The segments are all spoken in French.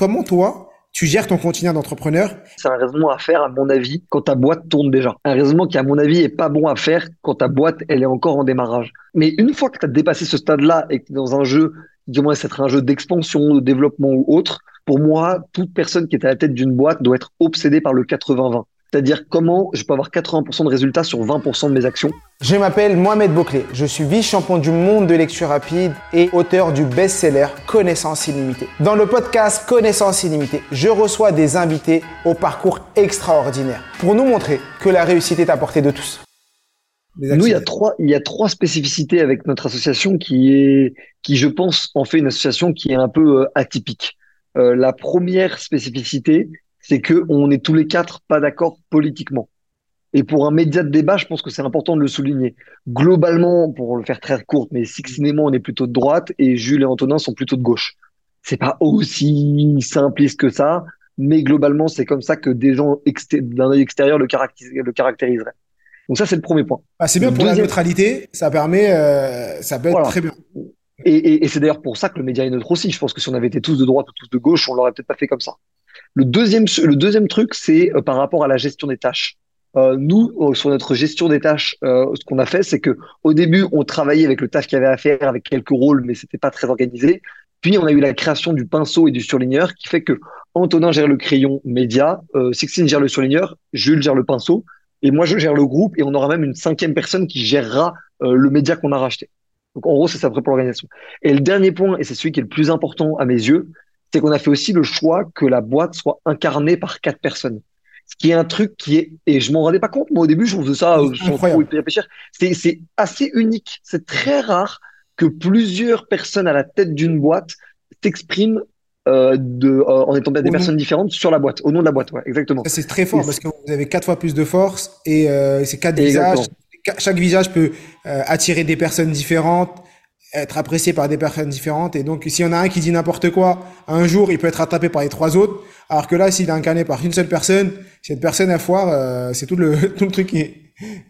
comment toi, tu gères ton quotidien d'entrepreneur C'est un raisonnement à faire, à mon avis, quand ta boîte tourne déjà. Un raisonnement qui, à mon avis, est pas bon à faire quand ta boîte, elle est encore en démarrage. Mais une fois que tu as dépassé ce stade-là et que tu es dans un jeu, du moins, c'est un jeu d'expansion, de développement ou autre, pour moi, toute personne qui est à la tête d'une boîte doit être obsédée par le 80-20. C'est-à-dire comment je peux avoir 80% de résultats sur 20% de mes actions. Je m'appelle Mohamed Bouclé, je suis vice-champion du monde de lecture rapide et auteur du best-seller Connaissance illimitée. Dans le podcast Connaissance illimitée, je reçois des invités au parcours extraordinaire pour nous montrer que la réussite est à portée de tous. Nous, il y a trois, il y a trois spécificités avec notre association qui est, qui je pense en fait une association qui est un peu euh, atypique. Euh, la première spécificité, c'est que on est tous les quatre pas d'accord politiquement. Et pour un média de débat, je pense que c'est important de le souligner. Globalement, pour le faire très court, mais Sixine et moi, on est plutôt de droite et Jules et Antonin sont plutôt de gauche. C'est pas aussi simpliste que ça, mais globalement, c'est comme ça que des gens d'un œil extérieur le, le caractériseraient. Donc ça, c'est le premier point. Ah, c'est bien pour la neutralité, ça permet, euh, ça peut être très bien. Et, et, et c'est d'ailleurs pour ça que le média est neutre aussi. Je pense que si on avait été tous de droite ou tous de gauche, on l'aurait peut-être pas fait comme ça. Le deuxième, le deuxième truc, c'est euh, par rapport à la gestion des tâches. Euh, nous, euh, sur notre gestion des tâches, ce qu'on a fait, c'est que au début, on travaillait avec le taf qu'il y avait à faire, avec quelques rôles, mais c'était pas très organisé. Puis, on a eu la création du pinceau et du surligneur, qui fait que Antonin gère le crayon média, Sixtine gère le surligneur, Jules gère le pinceau, et moi, je gère le groupe, et on aura même une cinquième personne qui gérera le média qu'on a racheté. Donc, en gros, c'est ça pour l'organisation. Et le dernier point, et c'est celui qui est le plus important à mes yeux, c'est qu'on a fait aussi le choix que la boîte soit incarnée par quatre personnes. Ce qui est un truc qui est, et je m'en rendais pas compte, moi au début, je faisais ça sans trop y réfléchir. C'est, assez unique. C'est très rare que plusieurs personnes à la tête d'une boîte s'expriment euh, de, euh, en étant des personnes différentes sur la boîte, au nom de la boîte, ouais, exactement. C'est très fort parce que vous avez quatre fois plus de force et euh, c'est quatre visages. Chaque visage peut euh, attirer des personnes différentes être apprécié par des personnes différentes. Et donc, s'il y en a un qui dit n'importe quoi, un jour, il peut être attrapé par les trois autres. Alors que là, s'il est incarné par une seule personne, cette personne à foire, euh, c'est tout le, tout le truc qui est...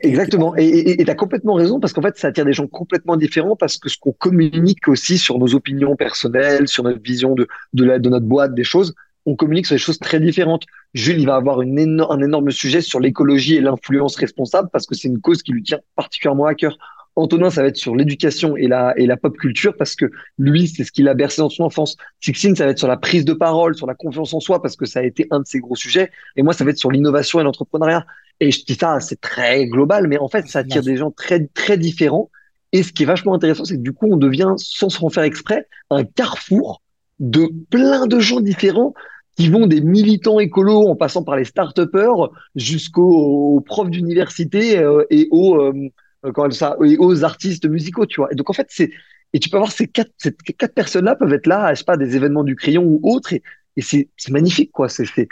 Exactement. Et tu as complètement raison parce qu'en fait, ça attire des gens complètement différents parce que ce qu'on communique aussi sur nos opinions personnelles, sur notre vision de, de, la, de notre boîte, des choses, on communique sur des choses très différentes. Jules, il va avoir une énorme, un énorme sujet sur l'écologie et l'influence responsable parce que c'est une cause qui lui tient particulièrement à cœur. Antonin, ça va être sur l'éducation et la, et la pop culture parce que lui, c'est ce qu'il a bercé dans son enfance. Sixine, ça va être sur la prise de parole, sur la confiance en soi parce que ça a été un de ses gros sujets. Et moi, ça va être sur l'innovation et l'entrepreneuriat. Et je dis ça, c'est très global, mais en fait, ça attire des gens très, très différents. Et ce qui est vachement intéressant, c'est que du coup, on devient, sans se faire exprès, un carrefour de plein de gens différents qui vont des militants écolos en passant par les start-upers jusqu'aux profs d'université euh, et aux, euh, euh, ça, aux artistes musicaux, tu vois. Et donc en fait, c'est et tu peux avoir ces quatre, ces quatre personnes-là peuvent être là, je sais pas, des événements du crayon ou autres, et, et c'est magnifique, quoi. C'est c'est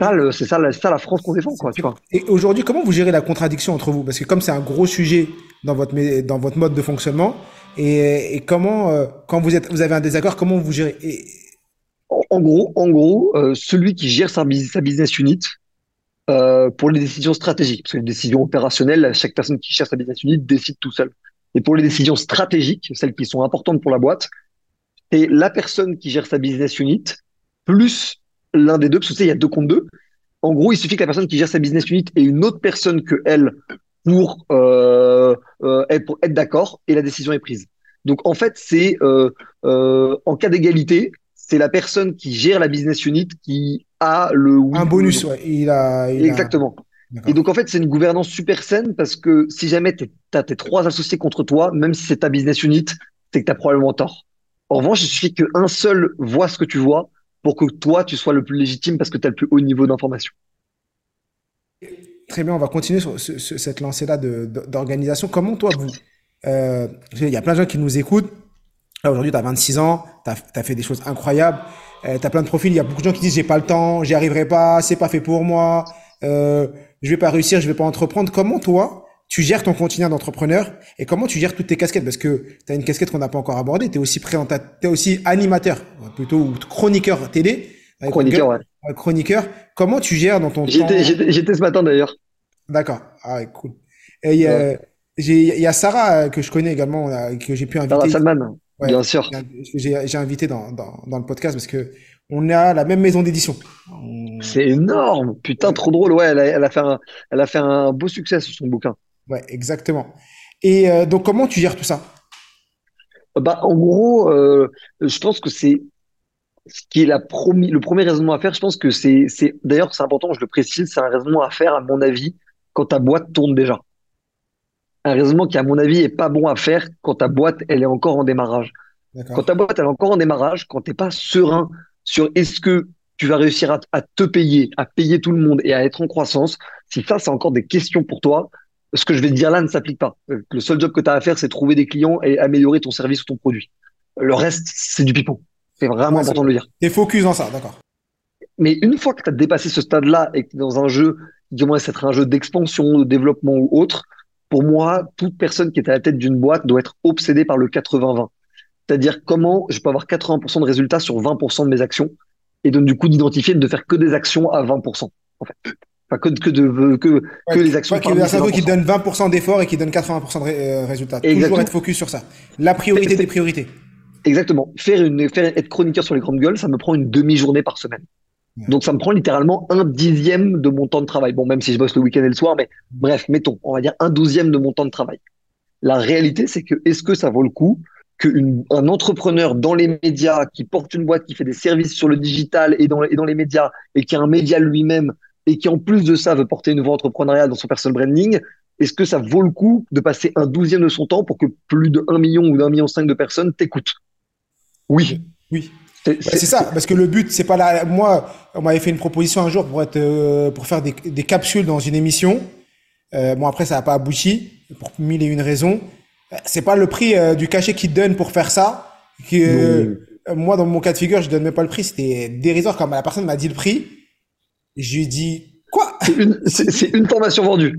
ça, c'est ça, la, ça la France qu'on défend, quoi. Tu vois. Et aujourd'hui, comment vous gérez la contradiction entre vous? Parce que comme c'est un gros sujet dans votre dans votre mode de fonctionnement, et, et comment euh, quand vous êtes vous avez un désaccord, comment vous gérez? Et... en, gros, en gros, euh, celui qui gère sa, sa business unit, euh, pour les décisions stratégiques, parce que les décisions opérationnelles, chaque personne qui cherche sa business unit décide tout seul. Et pour les décisions stratégiques, celles qui sont importantes pour la boîte, c'est la personne qui gère sa business unit plus l'un des deux, parce que tu sais, il y a deux contre deux. En gros, il suffit que la personne qui gère sa business unit ait une autre personne que elle pour, euh, euh, pour être d'accord et la décision est prise. Donc en fait, c'est euh, euh, en cas d'égalité, c'est la personne qui gère la business unit qui a le un bonus. Ouais. Il a, il exactement. A... Et donc en fait, c'est une gouvernance super saine parce que si jamais tu as tes trois associés contre toi, même si c'est ta business unit, c'est que tu as probablement tort. En revanche, il suffit qu'un seul voit ce que tu vois pour que toi, tu sois le plus légitime parce que tu as le plus haut niveau d'information. Très bien, on va continuer sur ce, ce, cette lancée-là d'organisation. Comment toi, vous, euh, il y a plein de gens qui nous écoutent, Là, aujourd'hui, tu as 26 ans, tu as, fait des choses incroyables, euh, tu as plein de profils. Il y a beaucoup de gens qui disent j'ai pas le temps, j'y arriverai pas, c'est pas fait pour moi, euh, je vais pas réussir, je vais pas entreprendre. Comment toi, tu gères ton quotidien d'entrepreneur et comment tu gères toutes tes casquettes? Parce que tu as une casquette qu'on n'a pas encore abordée, tu es aussi présentateur, tu es aussi animateur, plutôt chroniqueur télé. Chroniqueur, ouais. Chroniqueur. Comment tu gères dans ton temps? J'étais ce matin d'ailleurs. D'accord. Ah, cool. Et il y, a, y a Sarah euh, que je connais également, euh, que j'ai pu inviter. Sarah Salman. Ouais, Bien sûr. J'ai invité dans, dans, dans, le podcast parce que on a la même maison d'édition. C'est énorme, putain, trop drôle. Ouais, elle a, elle a fait un, elle a fait un beau succès sur son bouquin. Ouais, exactement. Et euh, donc, comment tu gères tout ça? Bah, en gros, euh, je pense que c'est ce qui est la promi- le premier raisonnement à faire. Je pense que c'est, c'est, d'ailleurs, c'est important, je le précise, c'est un raisonnement à faire, à mon avis, quand ta boîte tourne déjà. Un raisonnement qui, à mon avis, est pas bon à faire quand ta boîte, elle est encore en démarrage. Quand ta boîte elle est encore en démarrage, quand t'es pas serein sur est-ce que tu vas réussir à, à te payer, à payer tout le monde et à être en croissance, si ça c'est encore des questions pour toi, ce que je vais te dire là ne s'applique pas. Euh, Le seul job que tu as à faire, c'est trouver des clients et améliorer ton service ou ton produit. Le reste, c'est du pipeau. C'est vraiment Ouais, c'est- important de le dire. T'es focus dans ça, d'accord. Mais une fois que tu as dépassé ce stade-là et que tu es dans un jeu commence à être un jeu d'expansion, de développement ou autre, pour moi, toute personne qui est à la tête d'une boîte doit être obsédée par le 80-20. C'est-à-dire comment je peux avoir 80% de résultats sur 20% de mes actions et donc du coup d'identifier de faire que des actions à 20%. En fait. Enfin, que, que, de, que, Ouais, que les actions Ouais, un cerveau qui 20%. donne 20% d'efforts et qui donne 80% de ré- euh, résultats. Toujours être focus sur ça. La priorité des priorités. Exactement. Faire une, faire être chroniqueur sur les grandes gueules, ça me prend une demi-journée par semaine. Donc ça me prend littéralement un dixième de mon temps de travail. Bon, même si je bosse le week-end et le soir, mais bref, mettons, on va dire un douzième de mon temps de travail. La réalité, c'est que est-ce que ça vaut le coup qu'un entrepreneur dans les médias qui porte une boîte qui fait des services sur le digital et dans, et dans les médias et qui a un média lui-même et qui en plus de ça veut porter une voix entrepreneuriale dans son personal branding, est-ce que ça vaut le coup de passer un douzième de son temps pour que plus de 1 million ou d'un million cinq de personnes t'écoutent? Oui. Oui. C'est- Ouais, c'est ça, parce que le but, c'est pas là. Moi, on m'avait fait une proposition un jour pour être, euh, pour faire des, des capsules dans une émission. Euh, bon, après, ça n'a pas abouti pour mille et une raisons. Euh, C'est pas le prix euh, du cachet qu'ils donnent pour faire ça. Que, moi, dans mon cas de figure, je donne même pas le prix. C'était dérisoire quand la personne m'a dit le prix. Je lui ai dit quoi? C'est une, formation vendue.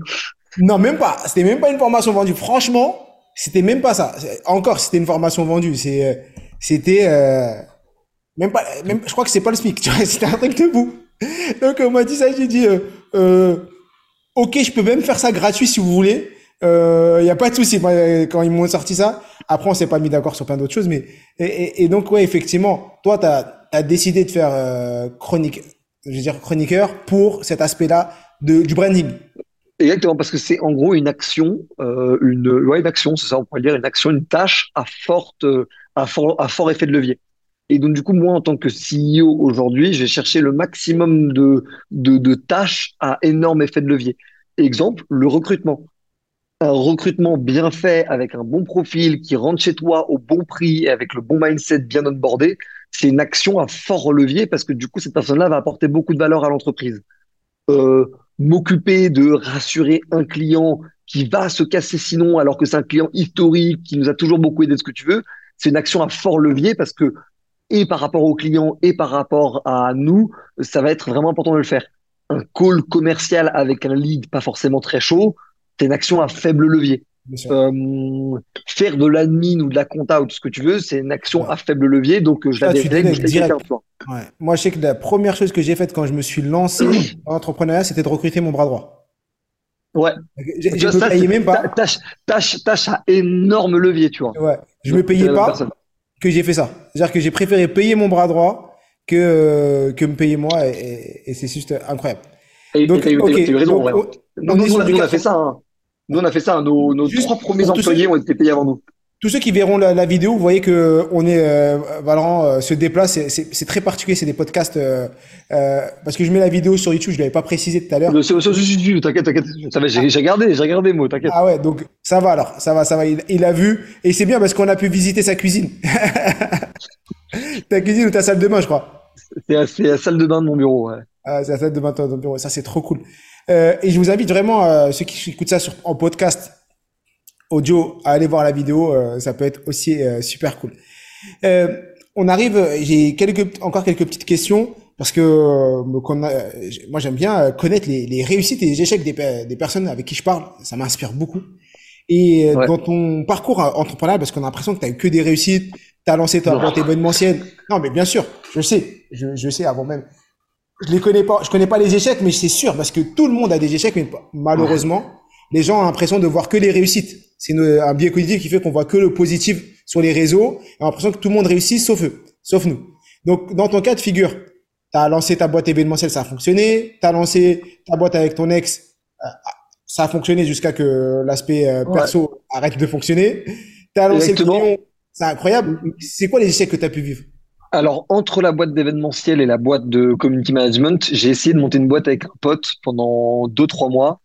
Non, même pas. C'était même pas une formation vendue. Franchement, c'était même pas ça. Encore, c'était une formation vendue. C'est, c'était euh, même pas. Même, je crois que c'est pas le SMIC. Tu c'était un truc de fou. Donc on m'a dit ça. J'ai dit, euh, euh, ok, je peux même faire ça gratuit si vous voulez. Il euh, y a pas de souci. Euh, Quand ils m'ont sorti ça, après on s'est pas mis d'accord sur plein d'autres choses, mais et, donc ouais, effectivement, toi t'as as décidé de faire euh, chronique, je veux dire chroniqueur pour cet aspect-là du branding. Exactement, parce que c'est en gros une action, euh, une, ouais, une action, c'est ça, on pourrait dire une action, une tâche à forte, euh, à fort, à fort effet de levier. Et donc, du coup, moi, en tant que CEO aujourd'hui, je vais chercher le maximum de, de, de tâches à énorme effet de levier. Exemple, le recrutement. Un recrutement bien fait avec un bon profil qui rentre chez toi au bon prix et avec le bon mindset bien onboardé, c'est une action à fort levier parce que du coup, cette personne-là va apporter beaucoup de valeur à l'entreprise. Euh, m'occuper de rassurer un client qui va se casser sinon, alors que c'est un client historique qui nous a toujours beaucoup aidé de ce que tu veux, c'est une action à fort levier parce que, et par rapport au client et par rapport à nous, ça va être vraiment important de le faire. Un call commercial avec un lead pas forcément très chaud, c'est une action à faible levier. Euh, faire de l'admin ou de la compta ou tout ce que tu veux, c'est une action à faible levier, donc euh, je la Ah, délègue délègues je direct. Ouais. Moi, je sais que la première chose que j'ai faite quand je me suis lancé dans l'entrepreneuriat, c'était de recruter mon bras droit. Ouais. Je me ça, payais même pas. Tâche, tâche, tâche à énorme levier, tu vois. Ouais. Je me Donc, c'est payais la pas personne. Que j'ai fait ça. C'est-à-dire que j'ai préféré payer mon bras droit que, euh, que me payer moi et, et- et c'est juste incroyable. Et Donc, t'as eu, eu raison, Donc, on- Nous, on a, du nous, on a quatre- fait ça. hein. Nous, on a fait ça. hein. Nos, nos trois premiers employés ont été payés avant nous. Tous ceux qui verront la, la vidéo, vous voyez que on est euh, Valorant euh, se déplace. C'est- très particulier. C'est des podcasts euh, euh, parce que je mets la vidéo sur YouTube. Je l'avais pas précisé tout à l'heure. C'est- c'est- T'inquiète, t'inquiète. Ça va, J'ai regardé, j'ai regardé, moi, t'inquiète. Ah ouais, donc ça va alors, ça va, ça va. Il, il a vu et c'est bien parce qu'on a pu visiter sa cuisine. ta cuisine ou ta salle de bain, je crois. C'est la- salle de bain de mon bureau. Ouais. Ah, c'est la salle de bain de ton bureau. Ça, c'est trop cool. Euh, et je vous invite vraiment, euh, ceux qui écoutent ça sur, en podcast audio, à aller voir la vidéo. euh, ça peut être aussi euh, super cool. Euh, on arrive, j'ai quelques, encore quelques petites questions parce que moi j'aime bien connaître les, les réussites et les échecs des, pe- des personnes avec qui je parle. Ça m'inspire beaucoup. Et Ouais. dans ton parcours entrepreneurial, parce qu'on a l'impression que tu as eu que des réussites, tu as lancé ta boîte événementielle. Non, mais bien sûr, je sais, je, je sais avant même. Je les connais pas, je connais pas les échecs, mais c'est sûr parce que tout le monde a des échecs, mais malheureusement, les gens ont l'impression de voir que les réussites. C'est une- un biais cognitif qui fait qu'on voit que le positif sur les réseaux. Et on a l'impression que tout le monde réussit sauf eux, sauf nous. Donc, dans ton cas de figure, tu as lancé ta boîte événementielle, ça a fonctionné. Tu as lancé ta boîte avec ton ex, euh, ça a fonctionné jusqu'à que l'aspect euh, perso arrête de fonctionner. Tu as lancé le client, c'est incroyable. C'est quoi les échecs que tu as pu vivre? Alors, entre la boîte d'événementiel et la boîte de community management, j'ai essayé de monter une boîte avec un pote pendant deux, trois mois.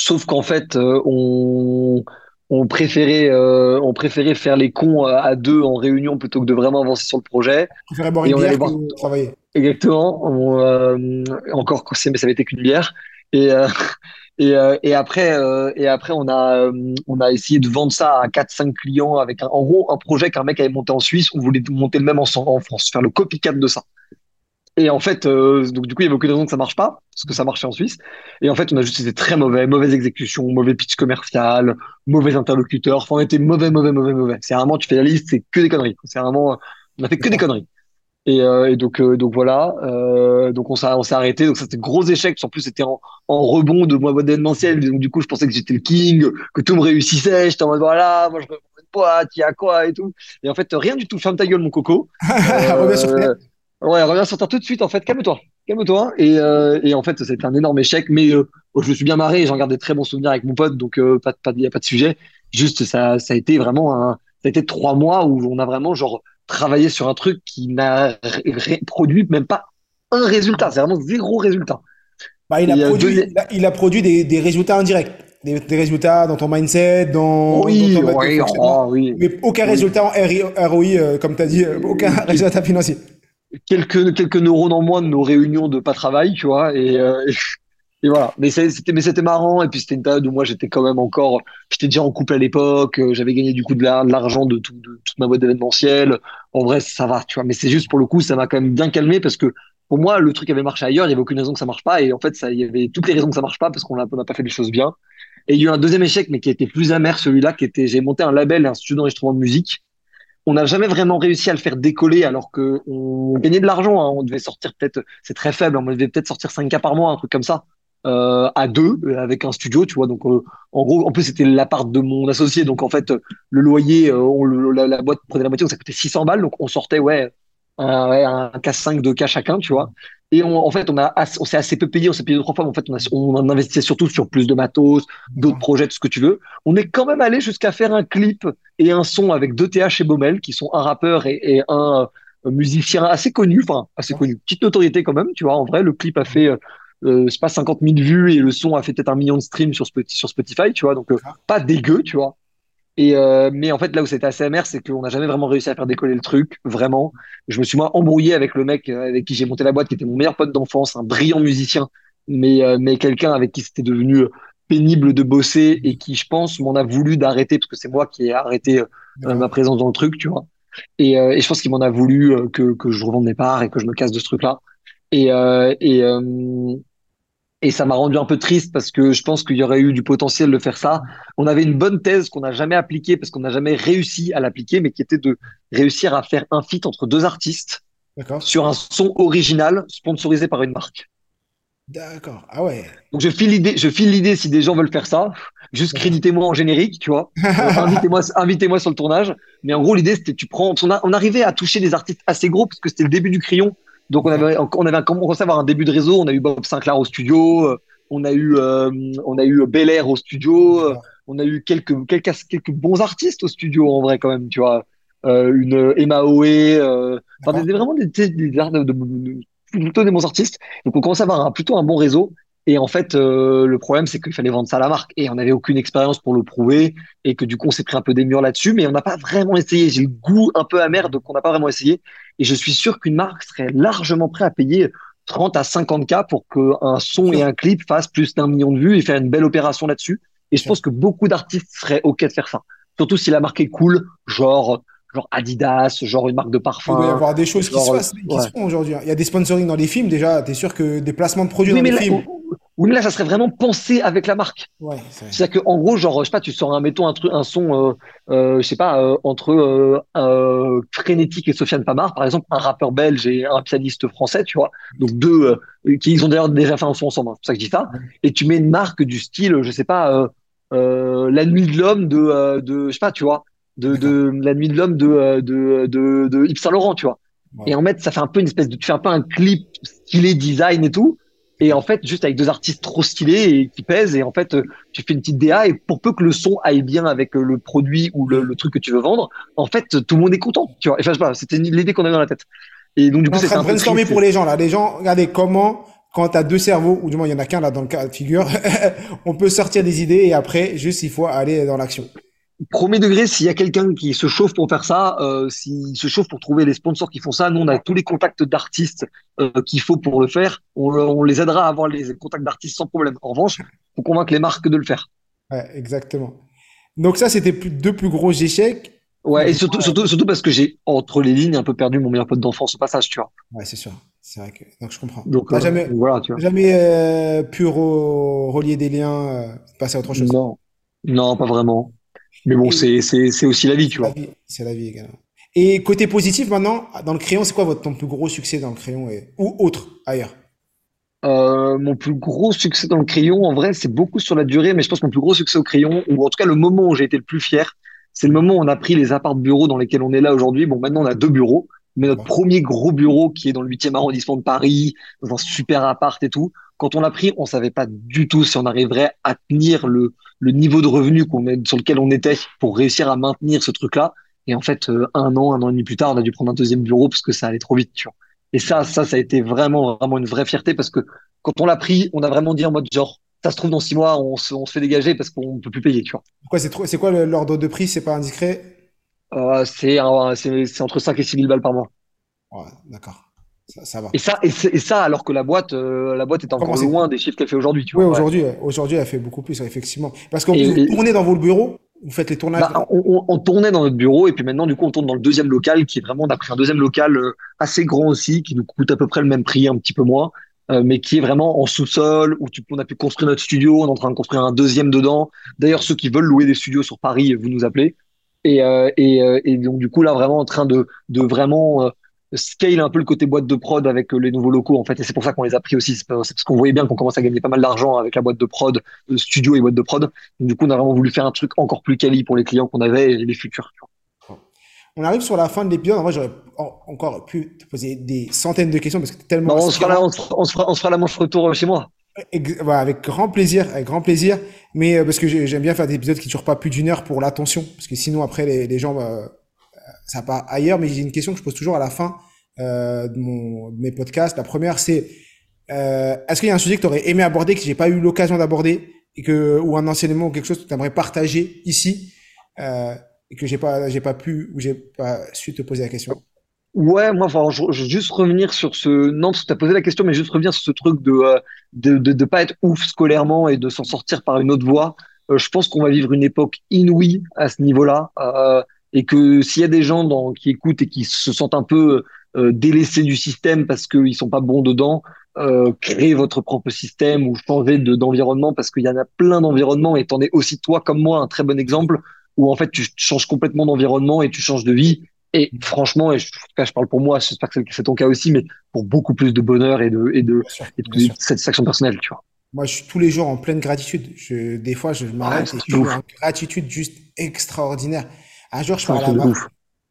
Sauf qu'en fait, euh, on, on préférait, euh, on préférait faire les cons à deux en réunion plutôt que de vraiment avancer sur le projet. On préférait boire une bière travailler. Exactement. On, euh, encore, mais ça avait été qu'une bière. Et, euh, et, euh, et, après, euh, et après, on a, on a essayé de vendre ça à 4-5 clients avec un, en gros un projet qu'un mec avait monté en Suisse. On voulait monter le même en, en France, faire le copycat de ça. Et en fait, euh, donc du coup, il y avait aucune raison que ça marche pas, parce que ça marchait en Suisse. Et en fait, on a juste été très mauvais, mauvaise exécution, mauvais pitch commercial, mauvais interlocuteur. Enfin, on était mauvais, mauvais, mauvais, mauvais. C'est vraiment, tu fais la liste, c'est que des conneries. C'est vraiment, on a fait que des conneries. Et, euh, et donc, euh, donc voilà. Euh, donc on s'est, on s'est arrêté. Donc ça c'était gros échec. En plus, c'était en, en rebond de moi événementiel. Donc du coup, je pensais que j'étais le king, que tout me réussissait. J'étais en mode voilà, moi je boîte, il y a quoi et tout. Et en fait, rien du tout. Ferme ta gueule, mon coco. Reviens sur Ouais, reviens sur terre tout de suite. En fait, calme-toi, calme-toi. Et, euh, et en fait, c'était un énorme échec, mais euh, je me suis bien marré. J'en garde des très bons souvenirs avec mon pote, donc euh, pas, pas, y a pas de sujet. Juste, ça, ça a été vraiment un, ça a été trois mois où on a vraiment genre travaillé sur un truc qui n'a produit même pas un résultat. C'est vraiment zéro résultat. Bah, il, a produit, il, a, produit des, des résultats indirects. Des, des, résultats dans ton mindset, dans, oui, dans ton oui, oh, oui. mais aucun résultat en ROI, euh, comme tu as dit, aucun résultat financier quelques quelques neurones en moins de nos réunions de pas travail, tu vois, et, euh, et, voilà. Mais c'était mais c'était marrant et puis c'était une période où moi j'étais quand même encore, j'étais déjà en couple à l'époque, euh, j'avais gagné du coup de l'argent de, tout, de toute ma boîte d'événementiel. En vrai, ça va, tu vois. Mais c'est juste pour le coup, ça m'a quand même bien calmé parce que pour moi, le truc avait marché ailleurs, il y avait aucune raison que ça marche pas et en fait, il y avait toutes les raisons que ça marche pas parce qu'on n'a pas fait les choses bien. Et il y a eu un deuxième échec, mais qui était plus amer, celui-là, qui était, j'ai monté un label, un studio d'enregistrement de musique on n'a jamais vraiment réussi à le faire décoller alors que on gagnait de l'argent. Hein. On devait sortir peut-être, c'est très faible, on devait peut-être sortir 5 cas par mois, un truc comme ça, euh, à deux euh, avec un studio, tu vois. Donc euh, en gros, en plus c'était l'appart de mon associé, donc en fait le loyer, on, la, boîte prenait la moitié, donc ça coûtait 600 balles, donc on sortait ouais un, ouais, un cas 5 de cas chacun, tu vois. Et on, en fait, on a, on s'est assez peu payé, on s'est payé deux trois fois, mais en fait, on, a, on investissait surtout sur plus de matos, d'autres projets, tout ce que tu veux. On est quand même allé jusqu'à faire un clip et un son avec deux TH et Baumel, qui sont un rappeur et, et un, musicien assez connu, enfin assez connu, petite notoriété quand même, tu vois. En vrai, le clip a fait, euh, euh c'est pas 50 000 vues et le son a fait peut-être un million de streams sur, sur Spotify, tu vois. Donc euh, pas dégueu, tu vois. Et euh, mais en fait, là où c'était assez amer, c'est qu'on n'a jamais vraiment réussi à faire décoller le truc, vraiment. Je me suis moi embrouillé avec le mec euh, avec qui j'ai monté la boîte, qui était mon meilleur pote d'enfance, un brillant musicien, mais euh, mais quelqu'un avec qui c'était devenu pénible de bosser et qui, je pense, m'en a voulu d'arrêter parce que c'est moi qui ai arrêté ma présence dans le truc, tu vois. Et, et je pense qu'il m'en a voulu que que je revende mes parts et que je me casse de ce truc-là. Et et et ça m'a rendu un peu triste parce que je pense qu'il y aurait eu du potentiel de faire ça. On avait une bonne thèse qu'on n'a jamais appliquée parce qu'on n'a jamais réussi à l'appliquer, mais qui était de réussir à faire un feat entre deux artistes sur un son original sponsorisé par une marque. D'accord. Ah ouais. Donc je file l'idée, je file l'idée si des gens veulent faire ça. Juste créditez-moi en générique, tu vois. Invitez-moi, invitez-moi sur le tournage. Mais en gros, l'idée c'était tu prends, on, a, on arrivait à toucher des artistes assez gros parce que c'était le début du crayon. Donc on avait, on avait commencé à avoir un début de réseau. On a eu Bob Sinclair au studio, euh, on a eu, euh, on a eu Bel Air au studio, euh, on a eu quelques, quelques, quelques bons artistes au studio en vrai quand même, tu vois. une Emma Oé, enfin des, vraiment des, des, des, de, plutôt des bons artistes. Donc on commence à avoir un, plutôt un bon réseau. Et en fait, euh, le problème, c'est qu'il fallait vendre ça à la marque. Et on n'avait aucune expérience pour le prouver. Et que du coup, on s'est pris un peu des murs là-dessus. Mais on n'a pas vraiment essayé. J'ai le goût un peu amer de qu'on n'a pas vraiment essayé. Et je suis sûr qu'une marque serait largement prête à payer 30 à 50 k pour qu'un son et un clip fassent plus d'un million de vues et faire une belle opération là-dessus. Et je pense que beaucoup d'artistes seraient OK de faire ça. Surtout si la marque est cool, genre genre Adidas, genre une marque de parfum. Il va y avoir des choses qui se passent, qui se font aujourd'hui. Il y a des sponsorings dans les films déjà. T'es sûr que des placements de produits dans les films. Oui, mais là, ça serait vraiment pensé avec la marque. Ouais, C'est-à-dire qu'en gros, genre, je sais pas, tu sors un, mettons, un, truc, un son, euh, euh, je sais pas, euh, entre euh, euh, Frénétique et Sofiane Pamar, par exemple, un rappeur belge et un pianiste français, tu vois. Donc deux, euh, qui ils ont d'ailleurs déjà fait un son ensemble, hein, c'est pour ça que je dis ça. Et tu mets une marque du style, je sais pas, La Nuit de l'Homme de, de, je sais pas, tu vois, de, de La Nuit de l'Homme de, de, de, de Yves Saint Laurent, tu vois Et en fait, ça fait un peu une espèce de, tu fais un peu un clip stylé design et tout. Et en fait, juste avec deux artistes trop stylés et qui pèsent, et en fait, euh, tu fais une petite DA, et pour peu que le son aille bien avec euh, le produit ou le, le truc que tu veux vendre, en fait, tout le monde est content. Tu vois. Enfin, je sais pas, c'était l'idée qu'on avait dans la tête. Et donc, du coup, c'est un brainstormer pour les gens, là. Les gens, regardez comment, quand tu as deux cerveaux, ou du moins, il y en a qu'un, là, dans le cas de figure, on peut sortir des idées, et après, juste, il faut aller dans l'action premier degré, s'il y a quelqu'un qui se chauffe pour faire ça, euh, s'il se chauffe pour trouver les sponsors qui font ça, nous on a tous les contacts d'artistes euh, qu'il faut pour le faire. On, on, les aidera à avoir les contacts d'artistes sans problème. En revanche, faut convaincre les marques de le faire. Ouais, exactement. Donc ça, c'était deux plus gros échecs. Ouais, et surtout, surtout, surtout parce que j'ai entre les lignes un peu perdu mon meilleur pote d'enfance au passage, tu vois. Ouais, c'est sûr. C'est vrai que donc je comprends. Donc euh, jamais, voilà, tu vois. Jamais euh, pu relier des liens, euh, passer à autre chose? Non, non, pas vraiment. Mais bon, c'est, c'est, c'est aussi la vie, tu vois. C'est la vie également. Et côté positif, maintenant, dans le crayon, c'est quoi votre, ton plus gros succès dans le crayon et, ou autre, ailleurs? Euh, Mon plus gros succès dans le crayon, en vrai, c'est beaucoup sur la durée, mais je pense que mon plus gros succès au crayon, ou en tout cas le moment où j'ai été le plus fier, c'est le moment où on a pris les apparts bureaux dans lesquels on est là aujourd'hui. Bon, maintenant, on a deux bureaux, mais notre premier gros bureau qui est dans le 8e arrondissement de Paris, dans un super appart et tout, quand on l'a pris, on savait pas du tout si on arriverait à tenir le, le niveau de revenu qu'on sur lequel on était pour réussir à maintenir ce truc-là. Et en fait, euh, un an, un an et demi plus tard, on a dû prendre un deuxième bureau parce que ça allait trop vite, tu vois. Et ça, ça, ça a été vraiment, vraiment une vraie fierté parce que quand on l'a pris, on a vraiment dit en mode genre, ça se trouve dans six mois, on se, on se fait dégager parce qu'on peut plus payer, tu vois. Quoi, c'est trop, c'est quoi l'ordre de prix? C'est pas indiscret? Euh, c'est, c'est entre 5 et 6 000 balles par mois. Ouais, d'accord. Ça, va. Et ça, et, ça, alors que la boîte, euh, la boîte est encore loin des chiffres qu'elle fait aujourd'hui. Oui, aujourd'hui, aujourd'hui, elle fait beaucoup plus, effectivement. Parce qu'on vous tournez dans vos bureaux, vous faites les tournages. Bah, on, tournait dans notre bureau et puis maintenant, du coup, on tourne dans le deuxième local qui est vraiment, on a pris un deuxième local euh, assez grand aussi, qui nous coûte à peu près le même prix, un petit peu moins, euh, mais qui est vraiment en sous-sol où tu, on a pu construire notre studio. On est en train de construire un deuxième dedans. D'ailleurs, ceux qui veulent louer des studios sur Paris, vous nous appelez. Et, et, et donc, du coup, là, vraiment en train de, de vraiment scale un peu le côté boîte de prod avec euh, les nouveaux locaux en fait et c'est pour ça qu'on les a pris aussi. C'est parce qu'on voyait bien qu'on commence à gagner pas mal d'argent avec la boîte de prod le studio et boîte de prod. Du coup on a vraiment voulu faire un truc encore plus quali pour les clients qu'on avait et les futurs on arrive sur la fin de l'épisode. En vrai j'aurais encore pu te poser des centaines de questions parce que tellement on, se fera on, se fera, la manche retour euh, chez moi. Avec grand plaisir, avec grand plaisir. Mais euh, parce que j'aime bien faire des épisodes qui ne durent pas plus d'une heure pour l'attention, parce que sinon après les, les gens ça part ailleurs, mais j'ai une question que je pose toujours à la fin euh, de, mes podcasts. La première, c'est euh, est-ce qu'il y a un sujet que tu aurais aimé aborder, que j'ai pas eu l'occasion d'aborder, ou un enseignement ou quelque chose que tu aimerais partager ici, euh, et que j'ai pas j'ai pas pu ou j'ai pas su te poser la question? Ouais, moi, je, je, juste revenir sur ce. Non, tu as posé la question, mais juste revenir sur ce truc de euh, de, de, pas être ouf scolairement et de s'en sortir par une autre voie. Je pense qu'on va vivre une époque inouïe à ce niveau-là. Et que s'il y a des gens dans, qui écoutent et qui se sentent un peu euh, délaissés du système parce qu'ils sont pas bons dedans, euh, créez votre propre système ou changez de, d'environnement parce qu'il y en a plein d'environnements et t'en es aussi toi comme moi un très bon exemple où en fait tu changes complètement d'environnement et tu changes de vie et franchement, et je, je parle pour moi, j'espère que c'est ton cas aussi, mais pour beaucoup plus de bonheur et de, et de, et de satisfaction personnelle, tu vois. Moi, je suis tous les jours en pleine gratitude. Je, des fois, je m'arrête et je suis en gratitude juste extraordinaire. Un jour, je parle à ma...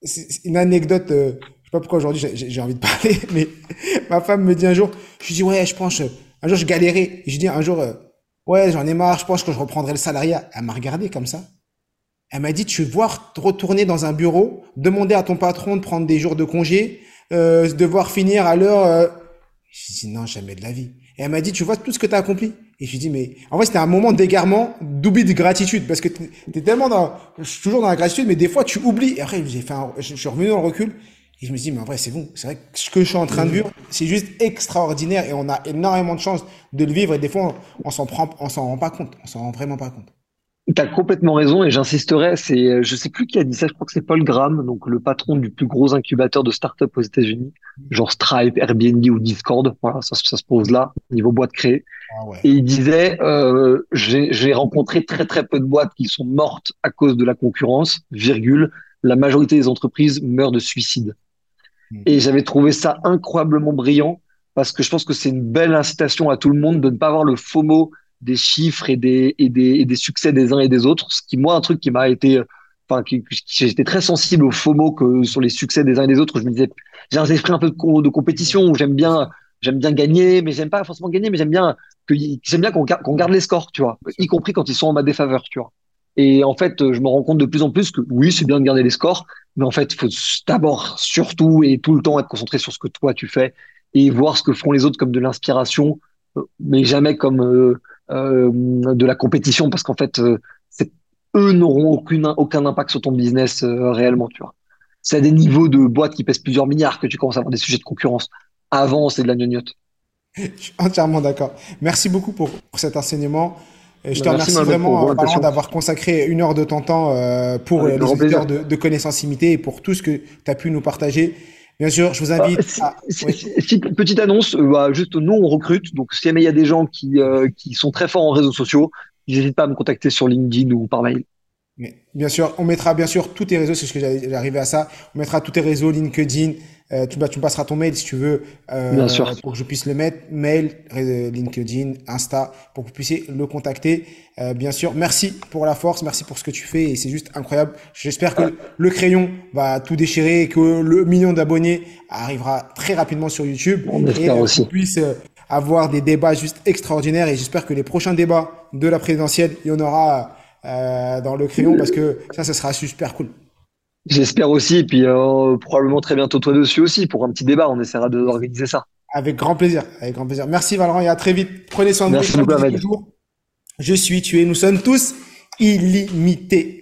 C'est une anecdote, euh, je sais pas pourquoi aujourd'hui j'ai envie de parler, mais ma femme me dit un jour, je lui dis, ouais, je pense, un jour je galérais, et je dis un jour, euh, ouais, j'en ai marre, je pense que je reprendrai le salariat. Elle m'a regardé comme ça. Elle m'a dit, tu veux voir retourner dans un bureau, demander à ton patron de prendre des jours de congé, euh, devoir finir à l'heure. Euh... Je dis, non, jamais de la vie. Et elle m'a dit, tu vois tout ce que tu as accompli? Et je lui dis, mais en vrai, c'était un moment d'égarement, d'oubli de gratitude, parce que tu es tellement dans, je suis toujours dans la gratitude, mais des fois, tu oublies. Et après, j'ai fait je suis revenu dans le recul, et je me dis, mais en vrai, c'est bon. C'est vrai que ce que je suis en train de vivre, c'est juste extraordinaire, et on a énormément de chance de le vivre, et des fois, on, s'en prend, on s'en rend pas compte. On s'en rend vraiment pas compte. Tu as complètement raison et j'insisterai, c'est euh, je sais plus qui a dit ça, je crois que c'est Paul Graham, donc le patron du plus gros incubateur de start-up aux États-Unis, genre Stripe, Airbnb ou Discord, voilà, ça, ça se pose là, niveau boîte créée. Ah ouais. Et il disait euh, j'ai rencontré très très peu de boîtes qui sont mortes à cause de la concurrence, virgule, la majorité des entreprises meurent de suicide. Hmm. Et j'avais trouvé ça incroyablement brillant parce que je pense que c'est une belle incitation à tout le monde de ne pas avoir le FOMO des chiffres et des, et des, et des succès des uns et des autres. Ce qui, moi, un truc qui m'a été enfin, j'étais très sensible au FOMO que sur les succès des uns et des autres. Je me disais, j'ai un esprit un peu de, de compétition où j'aime bien, j'aime bien gagner, mais j'aime pas forcément gagner, mais j'aime bien que j'aime bien qu'on qu'on garde les scores, tu vois, y compris quand ils sont en ma défaveur, tu vois. Et en fait, je me rends compte de plus en plus que oui, c'est bien de garder les scores, mais en fait, faut d'abord, surtout et tout le temps être concentré sur ce que toi tu fais et voir ce que font les autres comme de l'inspiration, euh, mais jamais comme euh, euh, de la compétition, parce qu'en fait, euh, eux n'auront aucune, aucun impact sur ton business euh, réellement, tu vois. C'est à des niveaux de boîte qui pèsent plusieurs milliards que tu commences à avoir des sujets de concurrence. Avant, c'est de la gnognotte. Je suis entièrement d'accord. Merci beaucoup pour, pour cet enseignement. Et je te remercie vraiment d'avoir consacré une heure de ton temps euh, pour les auditeurs de, de connaissances imitées et pour tout ce que tu as pu nous partager. Bien sûr, je vous invite. à... petite annonce, euh, bah, juste nous on recrute, donc si jamais il y a des gens qui, euh, qui sont très forts en réseaux sociaux, n'hésite pas à me contacter sur LinkedIn ou par mail. Mais bien sûr, on mettra bien sûr tous tes réseaux, c'est ce que arriver à ça. On mettra tous tes réseaux, LinkedIn. Euh, tu, bah, tu me passeras ton mail si tu veux, euh, bien sûr. pour que je puisse le mettre. Mail, LinkedIn, Insta, pour que vous puissiez le contacter. Euh, bien sûr, merci pour la force, merci pour ce que tu fais et c'est juste incroyable. J'espère que le crayon va tout déchirer et que le million d'abonnés arrivera très rapidement sur YouTube. On et aussi. puisse euh, avoir des débats juste extraordinaires et j'espère que les prochains débats de la présidentielle, il y en aura euh, dans le crayon parce que ça, ça sera super cool. J'espère aussi, et puis euh, probablement très bientôt toi dessus aussi pour un petit débat. On essaiera d'organiser ça. Avec grand plaisir, avec grand plaisir. Merci Valorant et à très vite. Prenez soin de vous. Merci beaucoup, Je suis, tu es, nous sommes tous illimités.